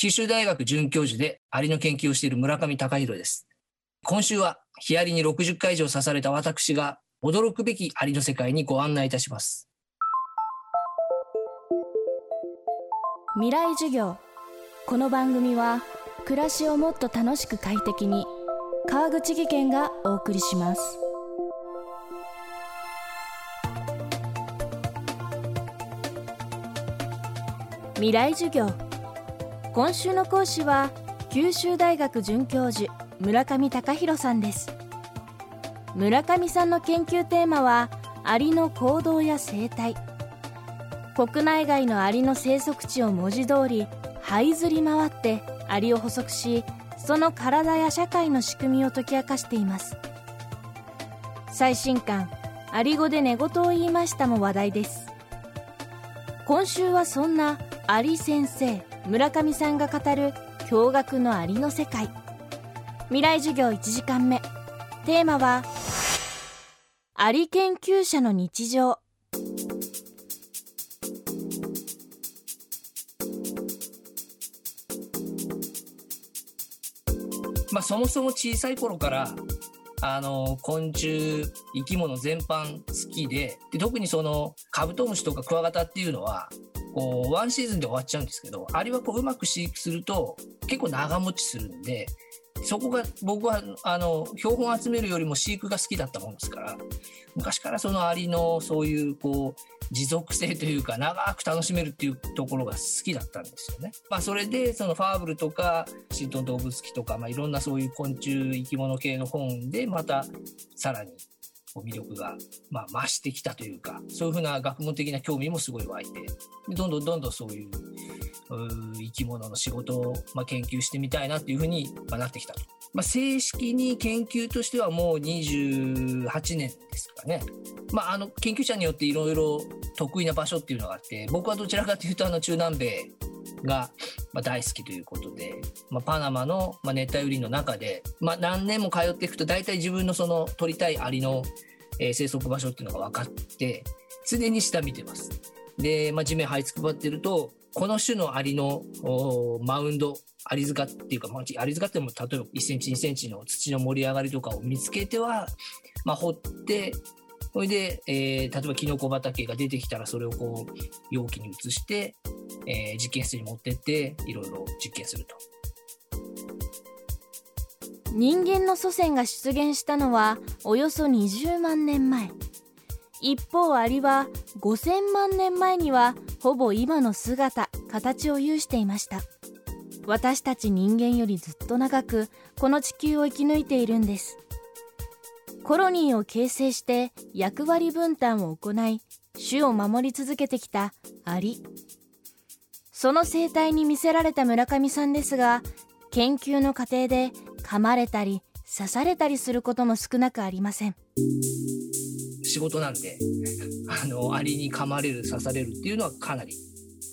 九州大学准教授でアリの研究をしている村上隆弘です。今週はヒアリに60回以上刺された私が驚くべきアリの世界にご案内いたします。未来授業この番組は暮らしをもっと楽しく快適に川口義賢がお送りします未来授業今週の講師は九州大学准教授村上隆弘さんです。村上さんの研究テーマはアリの行動や生態。国内外のアリの生息地を文字通り這いずり回ってアリを捕捉しその体や社会の仕組みを解き明かしています。最新刊「アリ語で寝言を言いました」も話題です。今週はそんなアリ先生。村上さんが語る驚愕のアリの世界。未来授業1時間目。テーマはアリ研究者の日常。まあ、そもそも小さい頃からあの昆虫生き物全般好きでで特にそのカブトムシとかクワガタっていうのはこうワンシーズンで終わっちゃうんですけどアリはこううまく飼育すると結構長持ちするんでそこが僕はあの標本集めるよりも飼育が好きだったもんですから昔からそのアリのそういうこう持続性というか長く楽しめるっていうところが好きだったんですよね。まあ、それでそのファーブルとかシートン動物記とか、まあ、いろんなそういう昆虫生き物系の本でまたさらに魅力が、まあ、増してきたというかそういうふうな学問的な興味もすごい湧いてどんどんどんどんそういう生き物の仕事を、まあ、研究してみたいなっていうふうに、なってきたと。まあ、正式に研究としてはもう28年ですかね。まあ、あの研究者によっていろいろ得意な場所っていうのがあって僕はどちらかというとあの中南米が大好きということで、まあ、パナマの熱帯雨林の中で、まあ、何年も通っていくと大体自分のその取りたいアリの生息場所っていうのが分かって常に下見てます。で、まあ、地面這いつくばってるとこの種のアリのマウンドアリ塚っていうか、まあ、アリ塚っても例えば1センチ2センチの土の盛り上がりとかを見つけては、まあ、掘ってそれで、えー、例えばキノコ畑が出てきたらそれをこう容器に移して、えー、実験室に持ってっていろいろ実験すると。人間の祖先が出現したのはおよそ20万年前。一方アリは5000万年前にはほぼ今の姿形を有していました。私たち人間よりずっと長くこの地球を生き抜いているんです。コロニーを形成して役割分担を行い種を守り続けてきたアリ。その生態に魅せられた村上さんですが研究の過程で噛まれたり刺されたりすることも少なくありません。仕事なんであのアリに噛まれる刺されるっていうのはかなり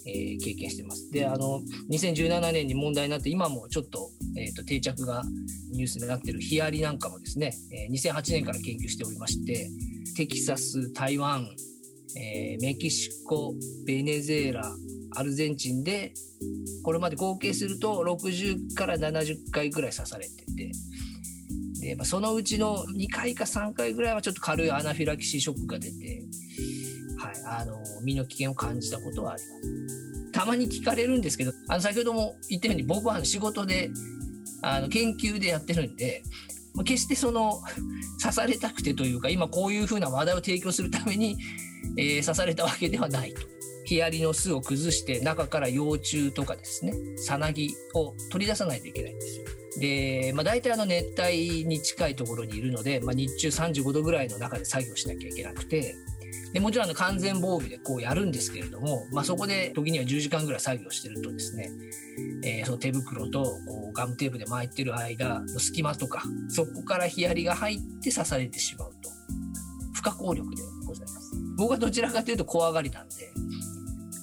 えー、経験してます。で、あの、2017年に問題になって、今もちょっと、えっ、ー、と、定着がニュースになってるヒアリなんかもですね、えー、2008年から研究しておりまして、テキサス、台湾、えー、メキシコ、ベネズエラ、アルゼンチンで、これまで合計すると60から70回ぐらい刺されてて、で、まあ、そのうちの2回か3回ぐらいはちょっと軽いアナフィラキシーショックが出て、あの、身の危険を感じたことはあります。たまに聞かれるんですけど、あの、先ほども言ったように僕は仕事で、あの、研究でやってるんで、決してその、刺されたくてというか、今こういうふうな話題を提供するために、えー、刺されたわけではないと。ヒアリの巣を崩して中から幼虫とかですね、さなぎを取り出さないといけないんですよ。で、まあ、大体あの熱帯に近いところにいるので、まあ、日中35度ぐらいの中で作業しなきゃいけなくて、でもちろんあの完全防備でこうやるんですけれども、まあ、そこで時には10時間ぐらい作業してるとですね、えー、その手袋とこうガムテープで巻いてる間の隙間とかそこからヒアリが入って刺されてしまうと。不可抗力でございます。僕はどちらかというと怖がりなんで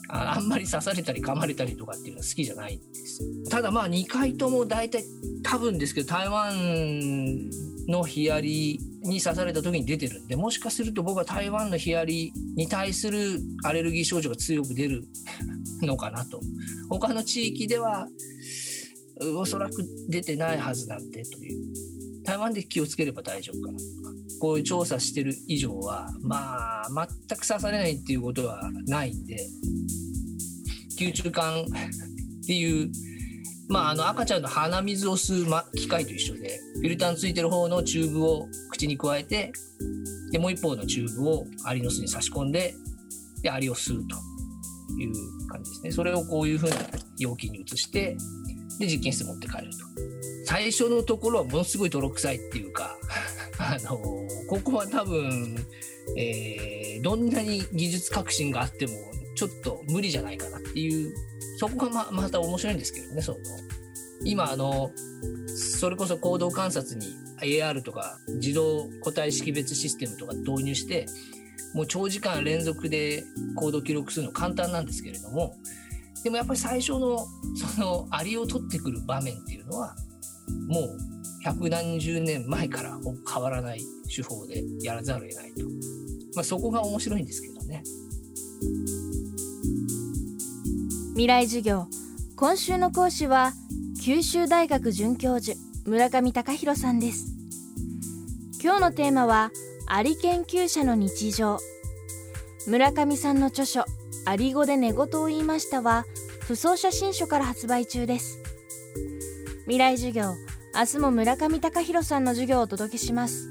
ああんまり刺されたり噛まれたりとかっていうのは好きじゃないんです。ただまあ2回とも大体多分ですけど台湾のヒアリに刺された時に出てるんでもしかすると僕は台湾のヒアリに対するアレルギー症状が強く出るのかなと他の地域ではおそらく出てないはずなんでという台湾で気をつければ大丈夫かな。とかこういう調査してる以上はまあ全く刺されないっていうことはないんで吸虫管っていうまあ、あの赤ちゃんの鼻水を吸う、機械と一緒でフィルターのついてる方のチューブを口にくわえてでもう一方のチューブをアリの巣に差し込んででアリを吸うという感じですね。それをこういうふうな容器に移してで実験室持って帰ると。最初のところはものすごい泥臭いっていうか あのここは多分、えー、どんなに技術革新があってもちょっと無理じゃないかなっていうそこがままた面白いんですけどね、その今あの、それこそ行動観察に AR とか自動個体識別システムとか導入して、もう長時間連続で行動記録するの簡単なんですけれども、でもやっぱり最初のそのアリを取ってくる場面っていうのは、もう百何十年前から変わらない手法でやらざるを得ないと。まあ、そこが面白いんですけどね。未来授業今週の講師は九州大学准教授村上隆弘さんです。今日のテーマはアリ研究者の日常。村上さんの著書アリ語で寝言を言いましたは不走写真書から発売中です。未来授業明日も村上隆弘さんの授業をお届けします。